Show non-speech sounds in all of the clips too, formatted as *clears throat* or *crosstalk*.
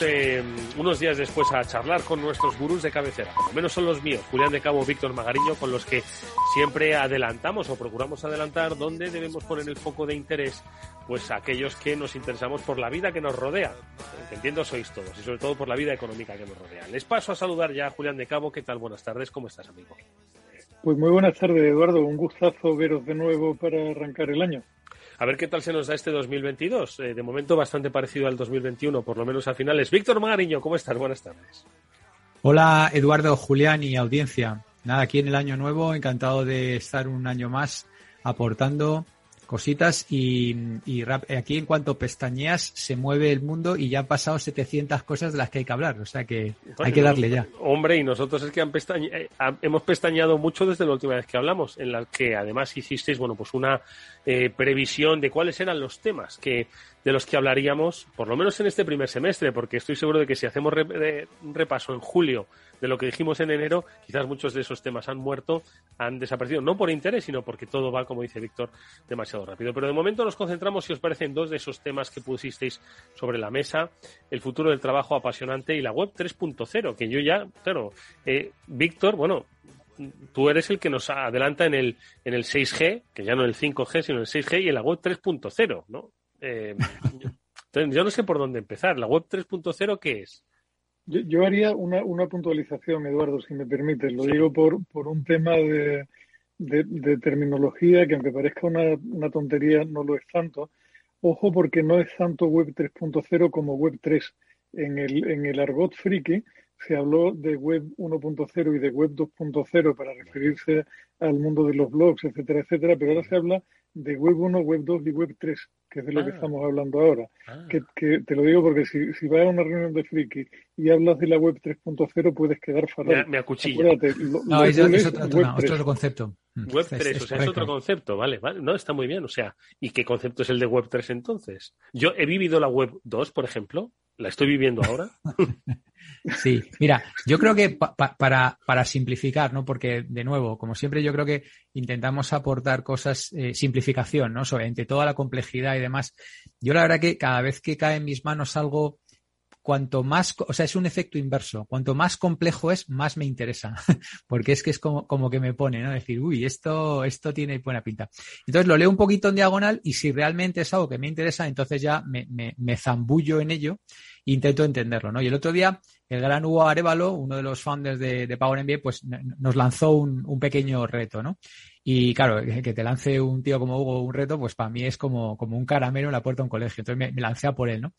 Eh, unos días después a charlar con nuestros gurús de cabecera. Por lo menos son los míos, Julián de Cabo, Víctor Magariño, con los que siempre adelantamos o procuramos adelantar dónde debemos poner el foco de interés, pues aquellos que nos interesamos por la vida que nos rodea. Que entiendo sois todos, y sobre todo por la vida económica que nos rodea. Les paso a saludar ya Julián de Cabo. ¿Qué tal? Buenas tardes, ¿cómo estás, amigo? Pues muy buenas tardes, Eduardo. Un gustazo veros de nuevo para arrancar el año. A ver qué tal se nos da este 2022. Eh, de momento bastante parecido al 2021, por lo menos a finales. Víctor Magariño, ¿cómo estás? Buenas tardes. Hola Eduardo, Julián y audiencia. Nada, aquí en el año nuevo, encantado de estar un año más aportando cositas y, y rap- aquí en cuanto pestañeas se mueve el mundo y ya han pasado 700 cosas de las que hay que hablar, o sea que hay que darle ya. Hombre, y nosotros es que han pestañe- eh, ha- hemos pestañeado mucho desde la última vez que hablamos, en la que además hicisteis, bueno, pues una eh, previsión de cuáles eran los temas que de los que hablaríamos, por lo menos en este primer semestre, porque estoy seguro de que si hacemos re- de- un repaso en julio de lo que dijimos en enero, quizás muchos de esos temas han muerto, han desaparecido, no por interés, sino porque todo va, como dice Víctor, demasiado rápido. Pero de momento nos concentramos, si os parece, en dos de esos temas que pusisteis sobre la mesa, el futuro del trabajo apasionante y la web 3.0, que yo ya, claro, eh, Víctor, bueno, tú eres el que nos adelanta en el, en el 6G, que ya no el 5G, sino el 6G y en la web 3.0, ¿no? Eh, *laughs* yo no sé por dónde empezar. ¿La web 3.0 qué es? Yo, yo haría una, una puntualización, Eduardo, si me permites. Lo digo por, por un tema de, de- de terminología que aunque parezca una, una tontería, no lo es tanto. Ojo porque no es tanto web 3.0 como web 3. En el, en el argot friki se habló de web 1.0 y de web 2.0 para referirse al mundo de los blogs, etcétera, etcétera, pero ahora se habla de web 1, web 2 y web 3, que es de lo que Ah. estamos hablando ahora. Ah, Que, que te lo digo porque si, si vas a una reunión de friki y hablas de la web 3.0 puedes quedar me, fatal. me acuchilla. Acuérdate, lo- No, es, es es otro, 3. otro concepto. Mm, Web es- 3, es o sea, es otro concepto, vale, vale. No, está muy bien, o sea, ¿y qué concepto es el de Web 3 entonces? Yo he vivido la Web 2, por ejemplo, la estoy viviendo ahora. *laughs* Sí, mira, yo creo que pa- pa- para, para simplificar, ¿no? Porque, de nuevo, como siempre, yo creo que intentamos aportar cosas, eh, simplificación, ¿no? Sobre toda la complejidad y demás. Yo la verdad que cada vez que cae en mis manos algo, cuanto más, o sea, es un efecto inverso. Cuanto más complejo es, más me interesa. *laughs* Porque es que es como, como que me pone, ¿no? Decir, uy, esto, esto tiene buena pinta. Entonces lo leo un poquito en diagonal y si realmente es algo que me interesa, entonces ya me, me, me zambullo en ello e intento entenderlo, ¿no? Y el otro día, el gran Hugo Arevalo, uno de los founders de, de Power MBA, pues nos lanzó un, un pequeño reto, ¿no? Y claro, que que te lance un tío como Hugo un reto, pues para mí es como, como un caramelo en la puerta de un colegio. Entonces me, me lancé a por él, ¿no?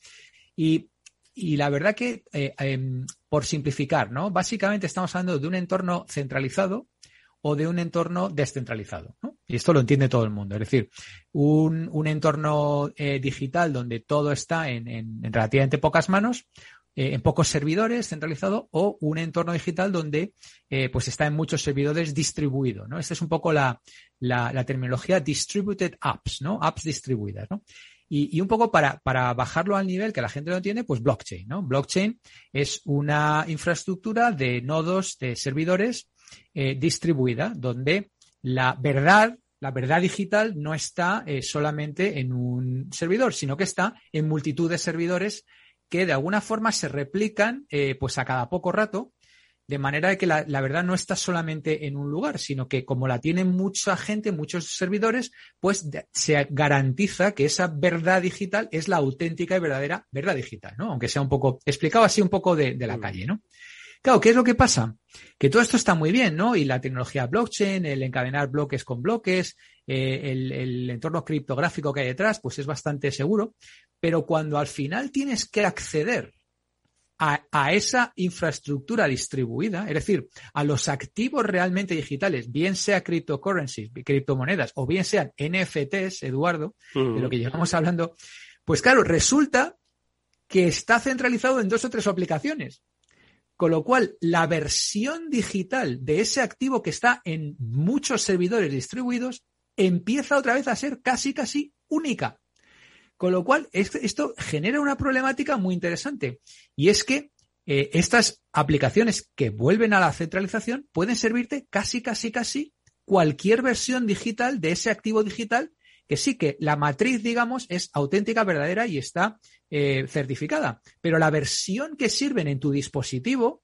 Y, y la verdad que, eh, em, por simplificar, ¿no? Básicamente estamos hablando de un entorno centralizado o de un entorno descentralizado. Y esto lo entiende todo el mundo. Es decir, un, un entorno eh, digital donde todo está en, en- en relativamente pocas manos, eh, en pocos servidores centralizado, o un entorno digital donde pues está en muchos servidores distribuido, ¿no? Esta es un poco la, la, la terminología distributed apps, ¿no? Apps distribuidas, ¿no? Y, y un poco para, para bajarlo al nivel que la gente lo entiende, pues blockchain, ¿no? Blockchain es una infraestructura de nodos, de servidores eh, distribuida, donde la verdad, la verdad digital no está eh, solamente en un servidor, sino que está en multitud de servidores que de alguna forma se replican eh, pues a cada poco rato, de manera de que la, la verdad no está solamente en un lugar, sino que como la tiene mucha gente, muchos servidores, pues se garantiza que esa verdad digital es la auténtica y verdadera verdad digital, ¿no? Aunque sea un poco, explicado así un poco de, de la Mm. calle, ¿no? Claro, ¿qué es lo que pasa? Que todo esto está muy bien, ¿no? Y la tecnología blockchain, el encadenar bloques con bloques, eh, el, el entorno criptográfico que hay detrás, pues es bastante seguro. Pero cuando al final tienes que acceder a, a esa infraestructura distribuida, es decir, a los activos realmente digitales, bien sea cryptocurrencies, criptomonedas, o bien sean NFTs, Eduardo, de lo que llevamos hablando, Pues claro, resulta que está centralizado en dos o tres aplicaciones. Con lo cual, la versión digital de ese activo que está en muchos servidores distribuidos empieza otra vez a ser casi, casi única. Con lo cual, esto genera una problemática muy interesante. Y es que eh, estas aplicaciones que vuelven a la centralización pueden servirte casi, casi, casi cualquier versión digital de ese activo digital que sí que la matriz, digamos, es auténtica, verdadera y está eh, certificada. Pero la versión que sirven en tu dispositivo,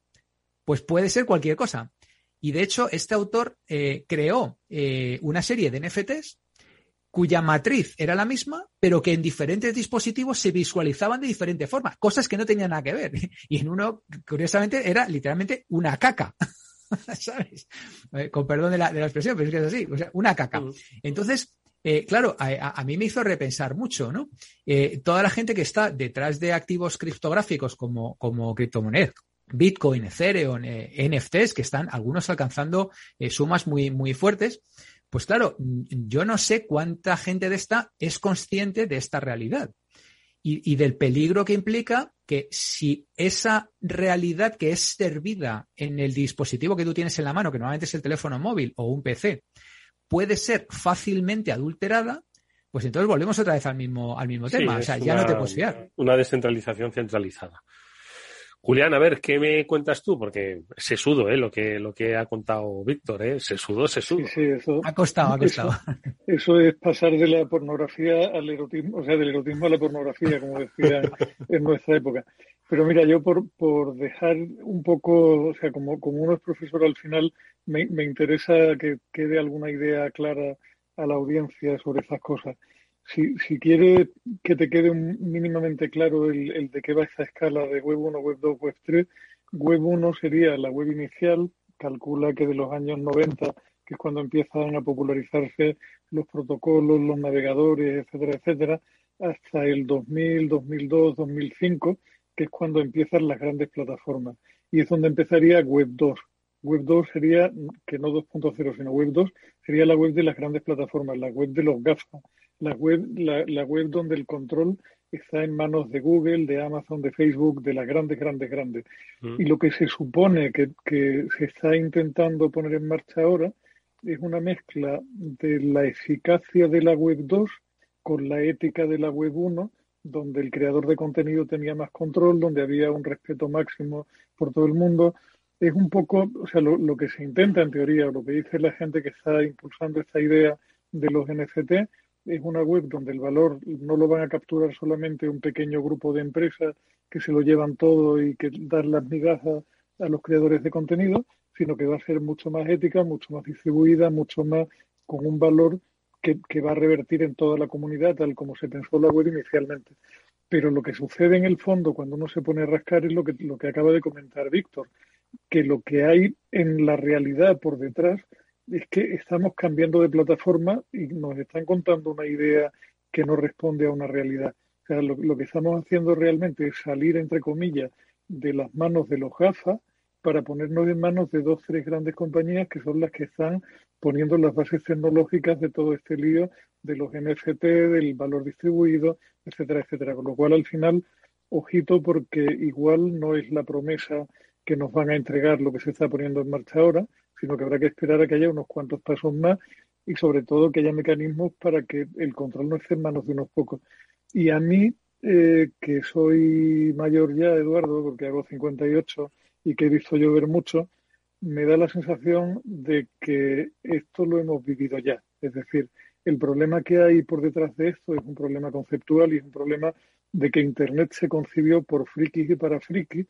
pues puede ser cualquier cosa. Y de hecho, este autor eh, creó una serie de NFTs cuya matriz era la misma, pero que en diferentes dispositivos se visualizaban de diferente forma, cosas que no tenían nada que ver. *laughs* Y en uno, curiosamente, era literalmente una caca. *laughs* ¿Sabes? Con perdón de la, de la, expresión, pero es que es así, o sea, una caca. Mm. Entonces, eh, claro, a, a, mí me hizo repensar mucho, ¿no? Eh, toda la gente que está detrás de activos criptográficos como, como criptomonedas, Bitcoin, Ethereum, eh, NFTs, que están algunos alcanzando eh, sumas muy, muy fuertes, pues claro, yo no sé cuánta gente de esta es consciente de esta realidad y, y, del peligro que implica que si esa realidad que es servida en el dispositivo que tú tienes en la mano, que normalmente es el teléfono móvil o un PC, puede ser fácilmente adulterada, pues entonces volvemos otra vez al mismo, al mismo tema. O sea, ya no te puedes fiar. Una descentralización centralizada. Julián, a ver, ¿qué me cuentas tú? Porque se sudo, ¿eh? Lo que, lo que ha contado Víctor, ¿eh? Se sudó, se sudo. Sí, sí, eso, ha costado, ha costado. Eso, eso, es pasar de la pornografía al erotismo, o sea, del erotismo a la pornografía, como decía en nuestra época. Pero mira, yo por, por dejar un poco, o sea, como, como uno es profesor al final, me, me interesa que quede alguna idea clara a la audiencia sobre estas cosas. Si, si quiere que te quede mínimamente claro el, el, de qué va esta escala de Web 1, Web 2, Web 3, Web 1 sería la web inicial, calcula que de los años 90, que es cuando empiezan a popularizarse los protocolos, los navegadores, etcétera, etcétera, hasta el 2000, 2002, 2005, que es cuando empiezan las grandes plataformas. Y es donde empezaría Web 2. Web 2 sería, que no 2.0, sino Web 2, sería la web de las grandes plataformas, la web de los GAFA, la web, la, la web donde el control está en manos de Google, de Amazon, de Facebook, de las grandes, grandes, grandes. Mm. Y lo que se supone que, que se está intentando poner en marcha ahora es una mezcla de la eficacia de la web 2 con la ética de la web 1 donde el creador de contenido tenía más control, donde había un respeto máximo por todo el mundo. Es un poco, o sea, lo, lo, que se intenta en teoría, lo que dice la gente que está impulsando esta idea de los NFT, es una web donde el valor no lo van a capturar solamente un pequeño grupo de empresas que se lo llevan todo y que dan las migajas a los creadores de contenido, sino que va a ser mucho más ética, mucho más distribuida, mucho más con un valor que, que, va a revertir en toda la comunidad, tal como se pensó la web inicialmente. Pero lo que sucede en el fondo cuando uno se pone a rascar es lo que, lo que acaba de comentar Víctor, que lo que hay en la realidad por detrás es que estamos cambiando de plataforma y nos están contando una idea que no responde a una realidad. O sea, lo, lo que estamos haciendo realmente es salir, entre comillas, de las manos de los GAFA para ponernos en manos de dos, tres grandes compañías que son las que están poniendo las bases tecnológicas de todo este lío de los NFT, del valor distribuido, etcétera, etcétera. Con lo cual, al final, ojito porque igual no es la promesa que nos van a entregar lo que se está poniendo en marcha ahora, sino que habrá que esperar a que haya unos cuantos pasos más y sobre todo que haya mecanismos para que el control no esté en manos de unos pocos. Y a mí, eh, que soy mayor ya, Eduardo, porque hago 58, y que he visto llover mucho, me da la sensación de que esto lo hemos vivido ya. Es decir, el problema que hay por detrás de esto es un problema conceptual y es un problema de que Internet se concibió por frikis y para frikis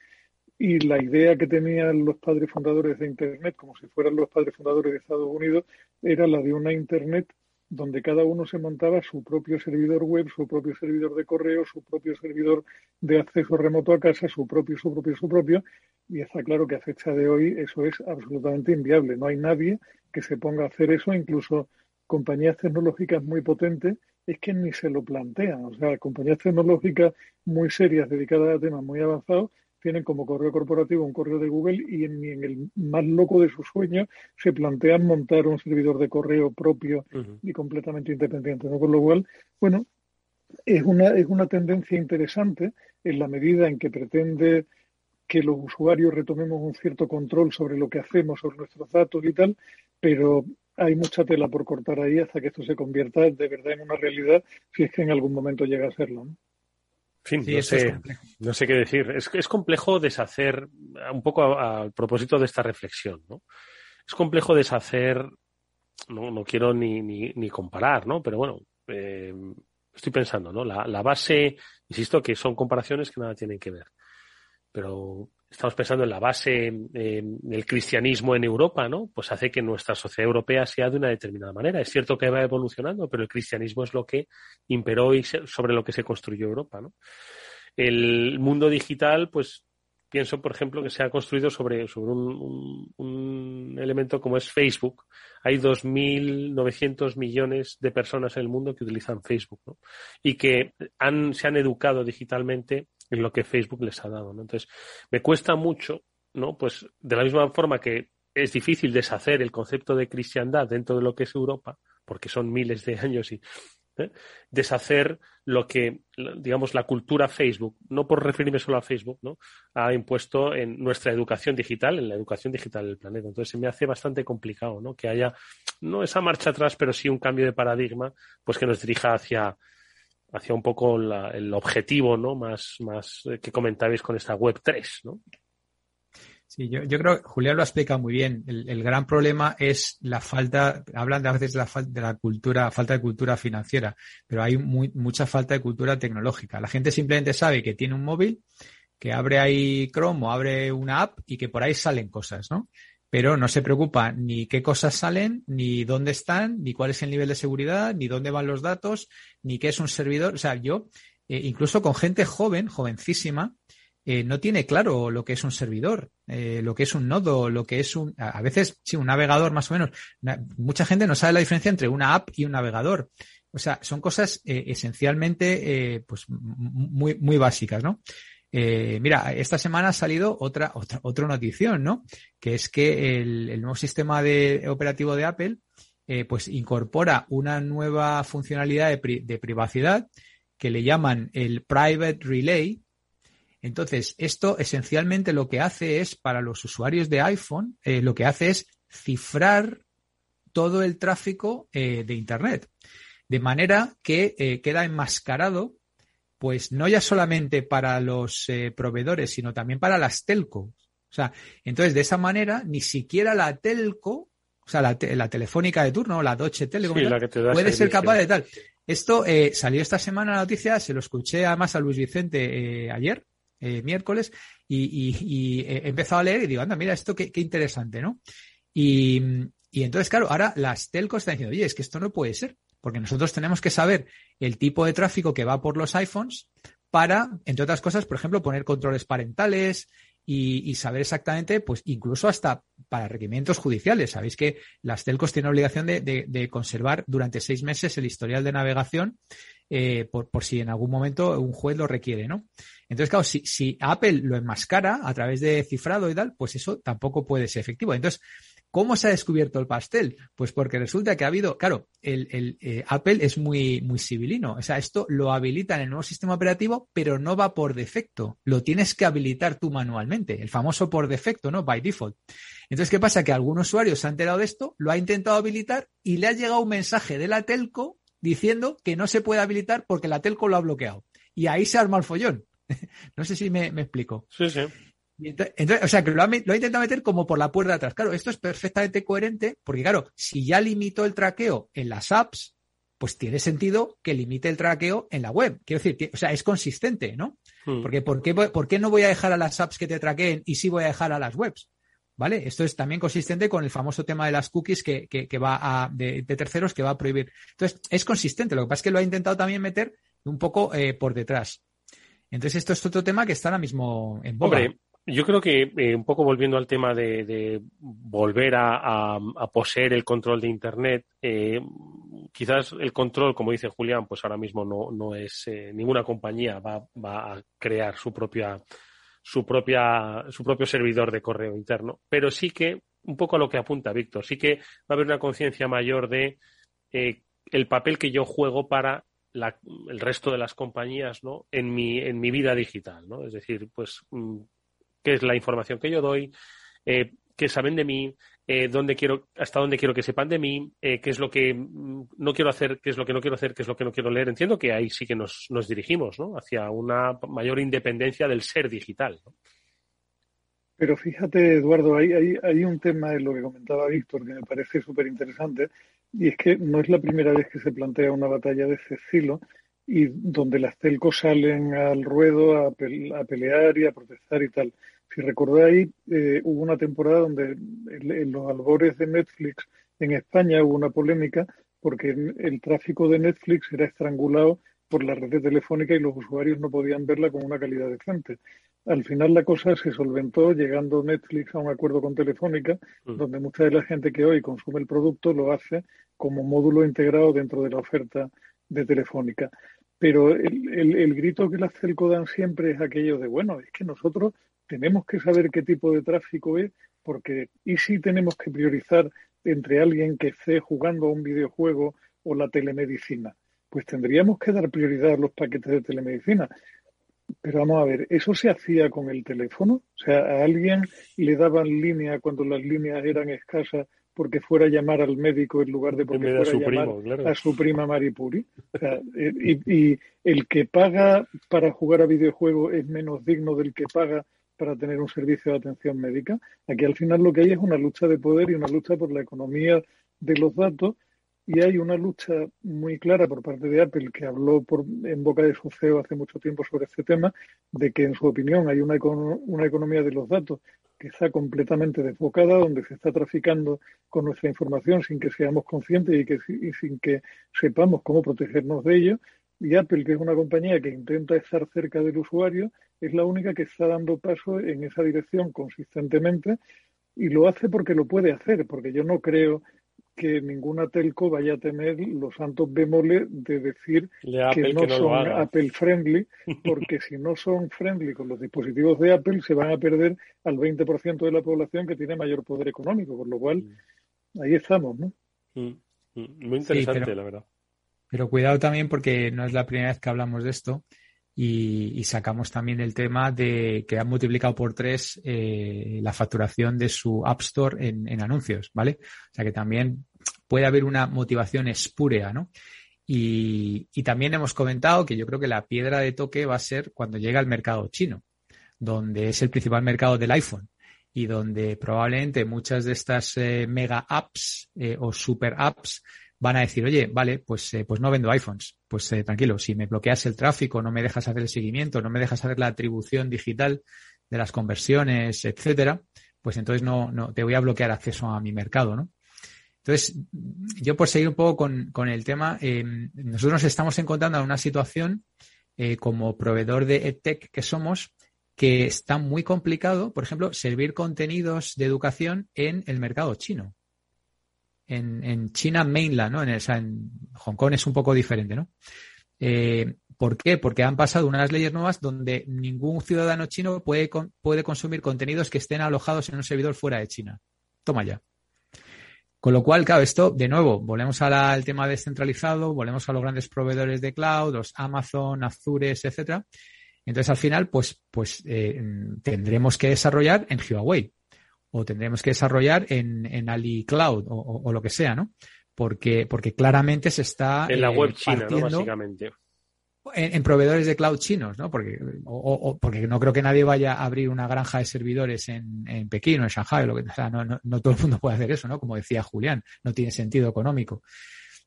y la idea que tenían los padres fundadores de Internet, como si fueran los padres fundadores de Estados Unidos, era la de una Internet donde cada uno se montaba su propio servidor web, su propio servidor de correo, su propio servidor de acceso remoto a casa, su propio, su propio, su propio. Y está claro que a fecha de hoy eso es absolutamente inviable. No hay nadie que se ponga a hacer eso, incluso compañías tecnológicas muy potentes, es que ni se lo plantean. O sea, compañías tecnológicas muy serias dedicadas a temas muy avanzados tienen como correo corporativo un correo de Google y en, en el más loco de sus sueños se plantean montar un servidor de correo propio uh -huh. y completamente independiente. ¿no? Con lo cual, bueno, es una, es una tendencia interesante en la medida en que pretende que los usuarios retomemos un cierto control sobre lo que hacemos, sobre nuestros datos y tal, pero hay mucha tela por cortar ahí hasta que esto se convierta de verdad en una realidad, si es que en algún momento llega a serlo. ¿no? No, sé, no sé qué decir. Es, es complejo deshacer, un poco al propósito de esta reflexión, ¿no? Es complejo deshacer, no, no quiero ni, ni, ni comparar, ¿no? Pero bueno, eh, estoy pensando, ¿no? La, la base, insisto, que son comparaciones que nada tienen que ver. Pero estamos pensando en la base del cristianismo en Europa, ¿no? Pues hace que nuestra sociedad europea sea de una determinada manera. Es cierto que va evolucionando, pero el cristianismo es lo que imperó y sobre lo que se construyó Europa, ¿no? El mundo digital, pues pienso, por ejemplo, que se ha construido sobre, sobre un, un, elemento como es Facebook. Hay 2.900 millones de personas en el mundo que utilizan Facebook. Y que han, se han educado digitalmente en lo que Facebook les ha dado. Entonces, me cuesta mucho, ¿no? Pues de la misma forma que es difícil deshacer el concepto de cristiandad dentro de lo que es Europa, porque son miles de años y ¿eh? deshacer lo que, digamos, la cultura Facebook, no por referirme solo a Facebook, ¿no? ha impuesto en nuestra educación digital, en la educación digital del planeta. Entonces se me hace bastante complicado, ¿no? Que haya, no esa marcha atrás, pero sí un cambio de paradigma, pues que nos dirija hacia, hacia un poco el objetivo ¿no? más, más eh, que comentabais con esta web 3, ¿no? Sí, yo, yo creo que Julián lo ha explicado muy bien. El, el, gran problema es la falta, hablan de a veces de la, de la cultura, falta de cultura financiera, pero hay muy, mucha falta de cultura tecnológica. La gente simplemente sabe que tiene un móvil, que abre ahí Chrome o abre una app y que por ahí salen cosas, ¿no? pero no se preocupa ni qué cosas salen, ni dónde están, ni cuál es el nivel de seguridad, ni dónde van los datos, ni qué es un servidor. O sea, yo, eh, incluso con gente joven, jovencísima, eh, no tiene claro lo que es un servidor, eh, lo que es un nodo, lo que es un, a veces, sí, un navegador más o menos. mucha gente no sabe la diferencia entre una app y un navegador. O sea, son cosas eh, esencialmente, pues, muy, muy básicas, ¿no? Mira, esta semana ha salido otra, otra, otra notición, ¿no? Que es que el, el nuevo sistema de, operativo de Apple, pues incorpora una nueva funcionalidad de, de, privacidad que le llaman el Private Relay. Entonces, esto esencialmente lo que hace es, para los usuarios de iPhone, eh, lo que hace es cifrar todo el tráfico eh, de Internet. De manera que eh, queda enmascarado pues no ya solamente para los proveedores, sino también para las telco. O sea, entonces de esa manera ni siquiera la telco, o sea, la, te la telefónica de turno, la Deutsche Telekom, sí, puede ser capaz de tal. Esto eh, salió esta semana la noticia, se lo escuché además a Luis Vicente eh, ayer, eh, miércoles, y, y, he empezado a leer y digo, anda, mira, esto qué, interesante, ¿no? Y, entonces, claro, ahora las telcos están diciendo, oye, es que esto no puede ser porque nosotros tenemos que saber el tipo de tráfico que va por los iPhones para, entre otras cosas, por ejemplo, poner controles parentales y, saber exactamente, pues incluso hasta para requerimientos judiciales. Sabéis que las telcos tienen obligación de conservar durante seis meses el historial de navegación eh, por, por, si en algún momento un juez lo requiere, ¿no? Entonces, claro, si, si Apple lo enmascara a través de cifrado y tal, pues eso tampoco puede ser efectivo. Entonces, ¿Cómo se ha descubierto el pastel? Pues porque resulta que ha habido, claro, el, eh, Apple es muy, muy civilino. O sea, esto lo habilita en el nuevo sistema operativo, pero no va por defecto. Lo tienes que habilitar tú manualmente. El famoso por defecto, ¿no? By default. Entonces, ¿qué pasa? Que algún usuario se ha enterado de esto, lo ha intentado habilitar y le ha llegado un mensaje de la telco diciendo que no se puede habilitar porque la telco lo ha bloqueado. Y ahí se arma el follón. *laughs* no sé si me, me explico. Sí, sí. Entonces, o sea, que lo ha, lo ha, intentado meter como por la puerta de atrás. Claro, esto es perfectamente coherente porque, claro, si ya limitó el traqueo en las apps, pues tiene sentido que limite el traqueo en la web. Quiero decir, o sea, es consistente, ¿no? Hmm. Porque ¿por qué, ¿por qué no voy a dejar a las apps que te traqueen y sí voy a dejar a las webs? ¿Vale? Esto es también consistente con el famoso tema de las cookies que, que, va de, terceros que va a prohibir. Entonces, es consistente. Lo que pasa es que lo ha intentado también meter un poco eh, por detrás. Entonces, esto es otro tema que está ahora mismo en. Hombre, yo creo que eh, un poco volviendo al tema de, volver a, poseer el control de Internet, eh, quizás el control, como dice Julián, pues ahora mismo no, no es ninguna compañía va, va, a crear su propia su propia su propio servidor de correo interno, pero sí que un poco a lo que apunta Víctor, sí que va a haber una conciencia mayor de eh, el papel que yo juego para el resto de las compañías ¿no? en, mi, en mi vida digital. ¿no? Es decir, pues, mm, qué es la información que yo doy, eh, qué saben de mí, eh, quiero, hasta dónde quiero que sepan de mí, eh, qué es lo que mm, no quiero hacer, qué es lo que no quiero hacer, qué es lo que no quiero leer. Entiendo que ahí sí que nos, nos dirigimos ¿no? hacia una mayor independencia del ser digital. Pero fíjate, Eduardo, hay, hay, hay un tema en lo que comentaba Víctor que me parece súper interesante, y es que no es la primera vez que se plantea una batalla de ese estilo y donde las telcos salen al ruedo a pelear y a protestar y tal. Si recordáis, eh, hubo una temporada donde en, los albores de Netflix en España hubo una polémica porque el tráfico de Netflix era estrangulado por la red telefónica y los usuarios no podían verla con una calidad decente. Al final la cosa se solventó llegando Netflix a un acuerdo con Telefónica, mm. donde mucha de la gente que hoy consume el producto lo hace como módulo integrado dentro de la oferta de Telefónica. Pero el, grito que las telco dan siempre es aquello de, bueno, es que nosotros tenemos que saber qué tipo de tráfico es, porque y si tenemos que priorizar entre alguien que esté jugando a un videojuego o la telemedicina, pues tendríamos que dar prioridad a los paquetes de telemedicina. Pero vamos a ver, ¿eso se hacía con el teléfono? O sea, ¿a alguien le daban línea cuando las líneas eran escasas porque fuera a llamar al médico en lugar de porque fuera a, llamar a su prima Maripuri? O sea, eh, y, y, el que paga para jugar a videojuegos es menos digno del que paga para tener un servicio de atención médica. Aquí al final lo que hay es una lucha de poder y una lucha por la economía de los datos y hay una lucha muy clara por parte de Apple, que habló por, en boca de su CEO hace mucho tiempo sobre este tema, de que en su opinión hay una, una economía de los datos que está completamente desbocada, donde se está traficando con nuestra información sin que seamos conscientes y, que, y sin que sepamos cómo protegernos de ello. Y Apple, que es una compañía que intenta estar cerca del usuario, es la única que está dando paso en esa dirección consistentemente y lo hace porque lo puede hacer, porque yo no creo que ninguna telco vaya a tener los santos bemoles de decir que no, son Apple friendly, *laughs* porque si no son friendly con los dispositivos de Apple, se van a perder al 20% de la población que tiene mayor poder económico, por lo cual mm. ahí estamos, ¿no? Mm, mm, muy interesante, la verdad. Pero cuidado también porque no es la primera vez que hablamos de esto y, sacamos también el tema de que han multiplicado por tres eh, la facturación de su App Store en, anuncios, ¿vale? O sea que también puede haber una motivación espúrea, ¿no? Y, también hemos comentado que yo creo que la piedra de toque va a ser cuando llega al mercado chino, donde es el principal mercado del iPhone y donde probablemente muchas de estas eh, mega apps eh, o super apps van a decir, oye, vale, pues, eh, pues no vendo iPhones. Pues eh, tranquilo, si me bloqueas el tráfico, no me dejas hacer el seguimiento, no me dejas hacer la atribución digital de las conversiones, etcétera, pues entonces no, no te voy a bloquear acceso a mi mercado, ¿no? Entonces, yo por seguir un poco con, con el tema, eh, nosotros nos estamos encontrando en una situación como proveedor de EdTech que somos, que está muy complicado, por ejemplo, servir contenidos de educación en el mercado chino en, China mainland, ¿no? En, Hong Kong es un poco diferente, ¿no? Eh, ¿Por qué? Porque han pasado unas leyes nuevas donde ningún ciudadano chino puede, puede consumir contenidos que estén alojados en un servidor fuera de China. Toma ya. Con lo cual, claro, esto, de nuevo, volvemos al tema descentralizado, volvemos a los grandes proveedores de cloud, los Amazon, Azures, etcétera. Entonces, al final, pues, pues eh, tendremos que desarrollar en Huawei o tendremos que desarrollar en, en Ali Cloud o, lo que sea, ¿no? Porque, porque claramente se está. En la eh, web china, ¿no? Básicamente. En, proveedores de cloud chinos, ¿no? Porque, o, porque no creo que nadie vaya a abrir una granja de servidores en, en Pekín o en Shanghai, o lo que, o sea, no, no, no, todo el mundo puede hacer eso, ¿no? Como decía Julián, no tiene sentido económico.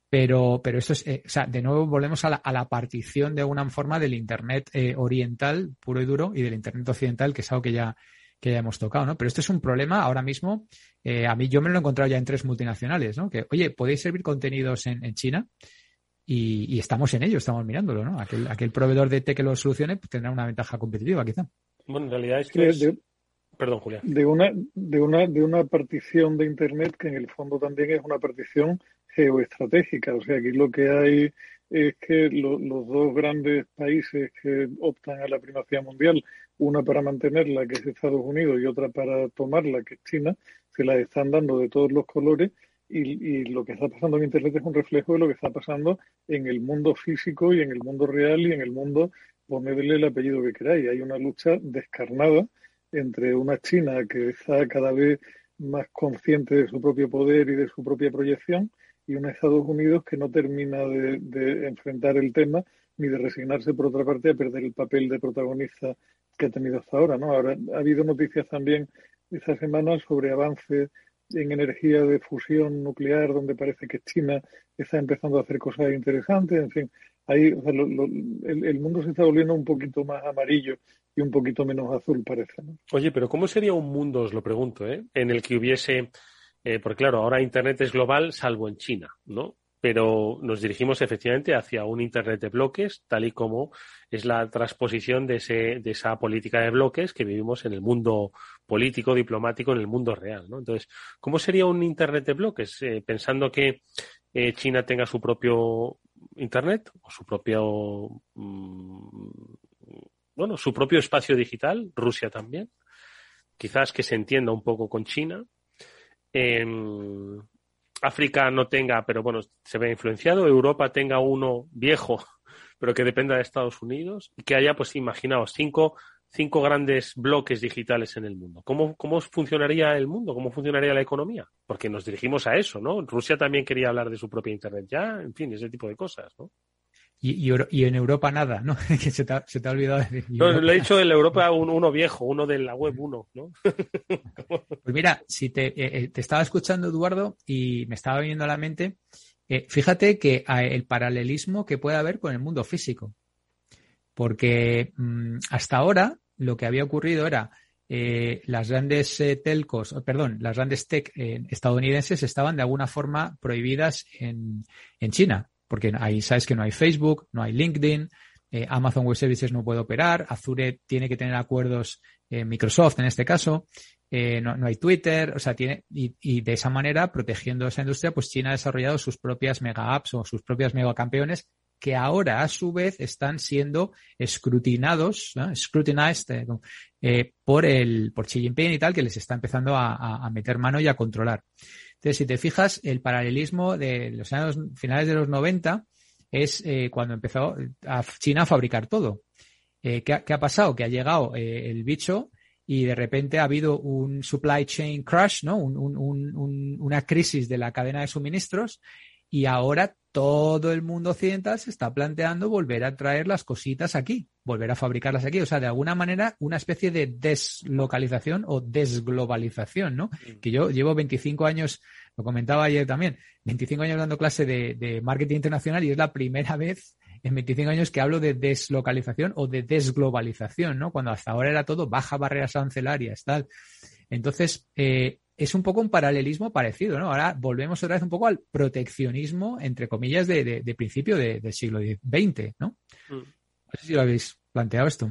Pero, pero esto es, eh, o sea, de nuevo volvemos a la, a la, partición de alguna forma del Internet eh, oriental, puro y duro, y del Internet occidental, que es algo que ya, que ya hemos tocado, ¿no? Pero esto es un problema ahora mismo. Eh, a mí yo me lo he encontrado ya en tres multinacionales, ¿no? Que, oye, podéis servir contenidos en, China y, estamos en ello, estamos mirándolo, ¿no? Aquel, aquel proveedor de T que lo solucione pues, tendrá una ventaja competitiva, quizá. Bueno, en realidad es que. Perdón, Julián. De una, de, una, de una partición de Internet que en el fondo también es una partición geoestratégica. O sea, aquí lo que hay es que los dos grandes países que optan a la primacía mundial, una para mantenerla, que es Estados Unidos, y otra para tomarla, que es China, se la están dando de todos los colores y, lo que está pasando en Internet es un reflejo de lo que está pasando en el mundo físico y en el mundo real y en el mundo, ponedle el apellido que queráis. Hay una lucha descarnada entre una China que está cada vez más consciente de su propio poder y de su propia proyección y un Estados Unidos que no termina de, enfrentar el tema ni de resignarse, por otra parte, a perder el papel de protagonista que ha tenido hasta ahora. ¿no? Ahora ha habido noticias también esta semana sobre avances en energía de fusión nuclear, donde parece que China está empezando a hacer cosas interesantes. En fin, ahí el, mundo se está volviendo un poquito más amarillo y un poquito menos azul, parece. ¿no? Oye, pero ¿cómo sería un mundo, os lo pregunto, ¿eh? en el que hubiese, eh, porque claro, ahora Internet es global, salvo en China, ¿no? Pero nos dirigimos efectivamente hacia un Internet de bloques, tal y como es la transposición de, ese, de esa política de bloques que vivimos en el mundo político, diplomático, en el mundo real, ¿no? Entonces, ¿cómo sería un Internet de bloques? Eh, pensando que eh, China tenga su propio Internet o su propio mm, bueno, su propio espacio digital, Rusia también, quizás que se entienda un poco con China. África no tenga, pero bueno, se ve influenciado. Europa tenga uno viejo, *laughs* pero que dependa de Estados Unidos y que haya, pues imaginaos, cinco, cinco grandes bloques digitales en el mundo. ¿Cómo, ¿Cómo funcionaría el mundo? ¿Cómo funcionaría la economía? Porque nos dirigimos a eso, ¿no? Rusia también quería hablar de su propia Internet ya, en fin, ese tipo de cosas, ¿no? Y, y, en Europa nada, ¿no? *laughs* que se te, ha, se te ha olvidado decir. No, le he dicho en Europa *laughs* uno viejo, uno de la web 1, ¿no? *laughs* pues mira, si te, eh, eh, te, estaba escuchando, Eduardo, y me estaba viniendo a la mente, eh, fíjate que el paralelismo que puede haber con el mundo físico. Porque mm, hasta ahora lo que había ocurrido era las grandes telcos, perdón, las grandes tech estadounidenses estaban de alguna forma prohibidas en, en China porque ahí sabes que no hay Facebook, no hay LinkedIn, eh, Amazon Web Services no puede operar, Azure tiene que tener acuerdos, eh, Microsoft en este caso, eh, no, hay Twitter, o sea, tiene, y, de esa manera, protegiendo esa industria, pues China ha desarrollado sus propias mega apps o sus propias mega campeones que ahora a su vez están siendo escrutinados, scrutinized por el, por Xi Jinping y tal, que les está empezando a meter mano y a controlar. Entonces, si te fijas, el paralelismo de los años finales de los 90 es eh, cuando empezó China a fabricar todo. Eh, ¿qué, ha, pasado? Que ha llegado eh, el bicho y de repente ha habido un supply chain crash, ¿no? una crisis de la cadena de suministros y ahora todo el mundo occidental se está planteando volver a traer las cositas aquí, volver a fabricarlas aquí. O sea, de alguna manera, una especie de deslocalización o desglobalización, ¿no? Mm. Que yo llevo 25 años, lo comentaba ayer también, 25 años dando clase de, marketing internacional y es la primera vez en 25 años que hablo de deslocalización o de desglobalización, ¿no? Cuando hasta ahora era todo baja barreras arancelarias, tal. Entonces, eh, es un poco un paralelismo parecido, ¿no? Ahora volvemos otra vez un poco al proteccionismo, entre comillas, de, principio del siglo XX, ¿no? Mm. No sé si lo habéis planteado esto.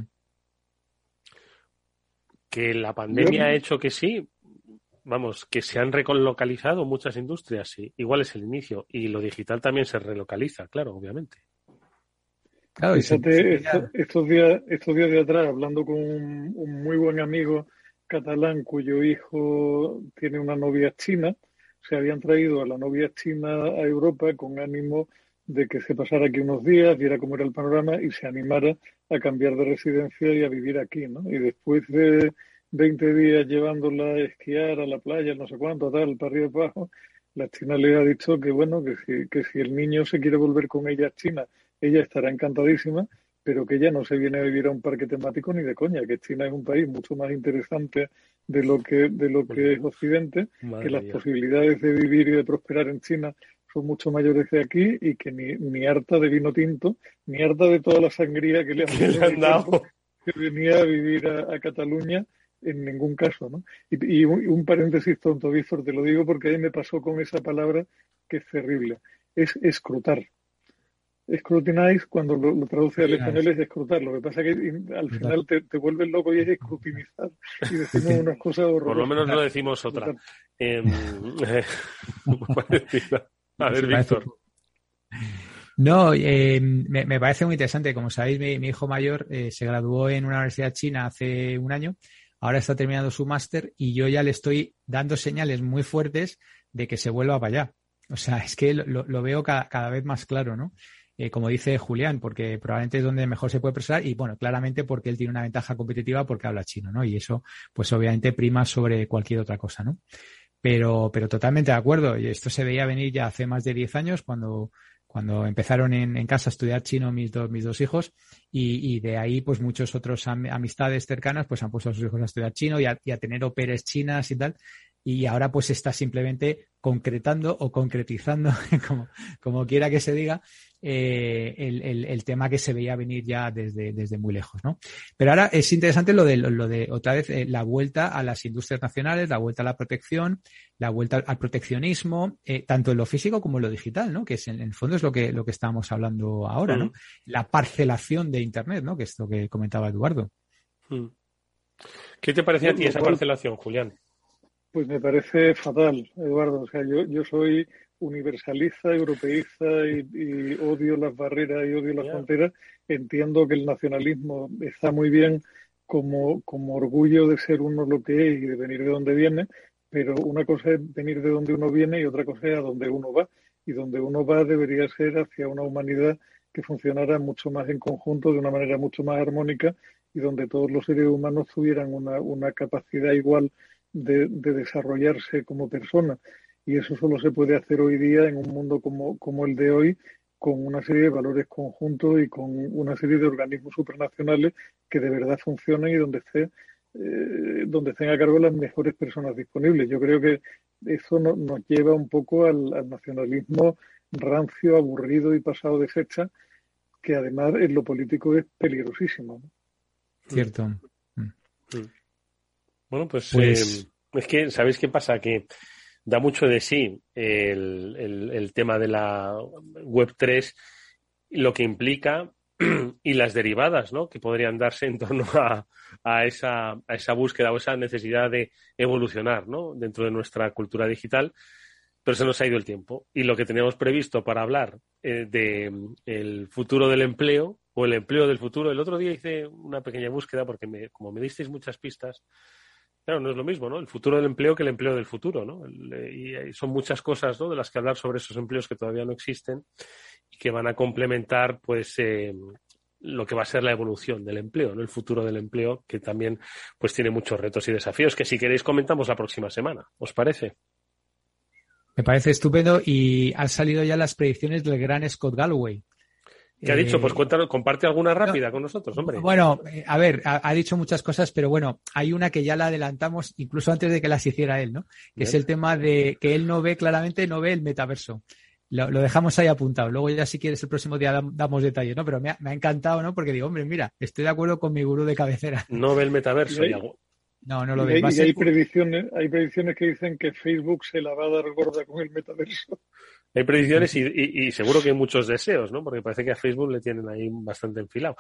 Que la pandemia ha hecho que sí, vamos, que se han relocalizado muchas industrias, sí. Igual es el inicio. Y lo digital también se relocaliza, claro, obviamente. Claro, Fíjate, estos, días, estos días de atrás, hablando con un muy buen amigo catalán cuyo hijo tiene una novia china, se habían traído a la novia china a Europa con ánimo de que se pasara aquí unos días, viera cómo era el panorama y se animara a cambiar de residencia y a vivir aquí, ¿no? Y después de 20 días llevándola a esquiar a la playa, no sé cuánto, tal, para arriba y para abajo, la china le ha dicho que, bueno, que si, que si el niño se quiere volver con ella a China, ella estará encantadísima, pero que ya no se viene a vivir a un parque temático ni de coña, que China es un país mucho más interesante de lo que, de lo que es Occidente, que las posibilidades de vivir y de prosperar en China son mucho mayores de aquí y que ni, ni harta de vino tinto, ni harta de toda la sangría que le han, *laughs* dado que venía a vivir a, Cataluña en ningún caso, ¿no? Y, un, un, paréntesis tonto, Víctor, te lo digo porque ahí me pasó con esa palabra que es terrible, es escrutar escrutinize, cuando lo, traduce al español es escrutar. Lo que pasa es que al final te, te vuelves loco y es escrutinizar. Y decimos unas *laughs* cosas horrorosas. Por lo menos no decimos otra. *laughs* Eh, *laughs* a ver, Víctor. No, eh, me, me, parece muy interesante. Como sabéis, mi, mi hijo mayor eh, se graduó en una universidad china hace un año. Ahora está terminando su máster y yo ya le estoy dando señales muy fuertes de que se vuelva para allá. O sea, es que lo, lo veo ca- cada vez más claro, ¿no? Eh, como dice Julián, porque probablemente es donde mejor se puede expresar y, bueno, claramente porque él tiene una ventaja competitiva porque habla chino, ¿no? Y eso, pues obviamente prima sobre cualquier otra cosa, ¿no? Pero, pero totalmente de acuerdo. Y esto se veía venir ya hace más de 10 años cuando, cuando empezaron en, en casa a estudiar chino mis dos, mis dos hijos y, y de ahí pues muchos otros am- amistades cercanas pues han puesto a sus hijos a estudiar chino y a, y a tener operes chinas y tal. Y ahora pues está simplemente concretando o concretizando, *laughs* como, como quiera que se diga, eh, el, el- el tema que se veía venir ya desde, desde muy lejos, ¿no? Pero ahora es interesante lo de, lo de otra vez, eh, la vuelta a las industrias nacionales, la vuelta a la protección, la vuelta al, proteccionismo, eh, tanto en lo físico como en lo digital, ¿no? Que es en, en el fondo es lo que, lo que estábamos hablando ahora, ¿no? La parcelación de Internet, ¿no? Que es lo que comentaba Eduardo. Mm. ¿Qué te parecía a ti esa bueno. parcelación, Julián? Pues me parece fatal, Eduardo. O sea, yo, yo soy universalista, europeísta y, y odio las barreras y odio las fronteras. Entiendo que el nacionalismo está muy bien como, como orgullo de ser uno lo que es y de venir de donde viene, pero una cosa es venir de donde uno viene y otra cosa es a donde uno va. Y donde uno va debería ser hacia una humanidad que funcionara mucho más en conjunto, de una manera mucho más armónica y donde todos los seres humanos tuvieran una, una capacidad igual de, de desarrollarse como persona. Y eso solo se puede hacer hoy día en un mundo como, como el de hoy, con una serie de valores conjuntos y con una serie de organismos supranacionales que de verdad funcionen y donde esté eh, donde estén a cargo las mejores personas disponibles. Yo creo que eso no- nos lleva un poco al, al nacionalismo rancio, aburrido y pasado de fecha, que además en lo político es peligrosísimo. ¿no? Cierto. Bueno, pues, Pues- eh, es que, ¿sabéis qué pasa? Que da mucho de sí el, tema de la Web 3, lo que implica *clears throat* y las derivadas ¿no? que podrían darse en torno a, esa, búsqueda o esa necesidad de evolucionar ¿no? dentro de nuestra cultura digital. Pero se nos ha ido el tiempo. Y lo que teníamos previsto para hablar eh, de mm, el futuro del empleo o el empleo del futuro, el otro día hice una pequeña búsqueda porque me, como me disteis muchas pistas, Claro, no es lo mismo, ¿no? El futuro del empleo que el empleo del futuro, ¿no? El- eh, y son muchas cosas, ¿no? De las que hablar sobre esos empleos que todavía no existen y que van a complementar, pues, eh, lo que va a ser la evolución del empleo, ¿no? El futuro del empleo, que también, pues, tiene muchos retos y desafíos que si queréis comentamos la próxima semana. ¿Os parece? Me parece estupendo y han salido ya las predicciones del gran Scott Galloway. ¿Qué ha dicho? Eh, Pues cuéntanos, comparte alguna rápida con nosotros, hombre. Bueno, eh, a ver, ha, ha dicho muchas cosas, pero bueno, hay una que ya la adelantamos incluso antes de que las hiciera él, ¿no? Que Bien. es el tema de que él no ve claramente, no ve el metaverso. Lo, lo dejamos ahí apuntado. Luego ya si quieres el próximo día dam- damos detalles, ¿no? Pero me ha, me ha encantado, ¿no? Porque digo, hombre, mira, estoy de acuerdo con mi gurú de cabecera. No ve el metaverso. Y hay- Iago. No, no lo Y ve. hay, Va a y ser- hay predicciones, hay predicciones que dicen que Facebook se la va a dar gorda con el metaverso. Hay predicciones y, y- y seguro que hay muchos deseos, ¿no? Porque parece que a Facebook le tienen ahí bastante enfilado.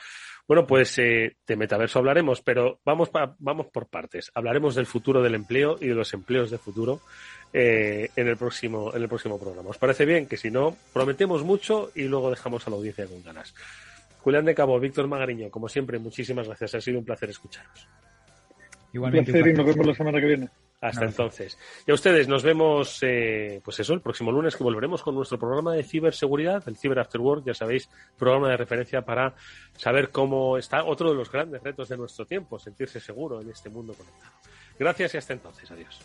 Bueno, pues eh, de metaverso hablaremos, pero vamos, pa- vamos por partes. Hablaremos del futuro del empleo y de los empleos de futuro eh, en, el próximo, en el próximo programa. ¿Os parece bien? Que si no, prometemos mucho y luego dejamos a la audiencia con ganas. Julián de Cabo, Víctor Magariño, como siempre, muchísimas gracias. Ha sido un placer escucharos. Un Igualmente. placer y un nos vemos la semana que viene. Hasta entonces. Y a ustedes nos vemos, eh, pues eso, el próximo lunes que volveremos con nuestro programa de ciberseguridad, el Cyber After Work, ya sabéis, programa de referencia para saber cómo está otro de los grandes retos de nuestro tiempo, sentirse seguro en este mundo conectado. Gracias y hasta entonces. Adiós.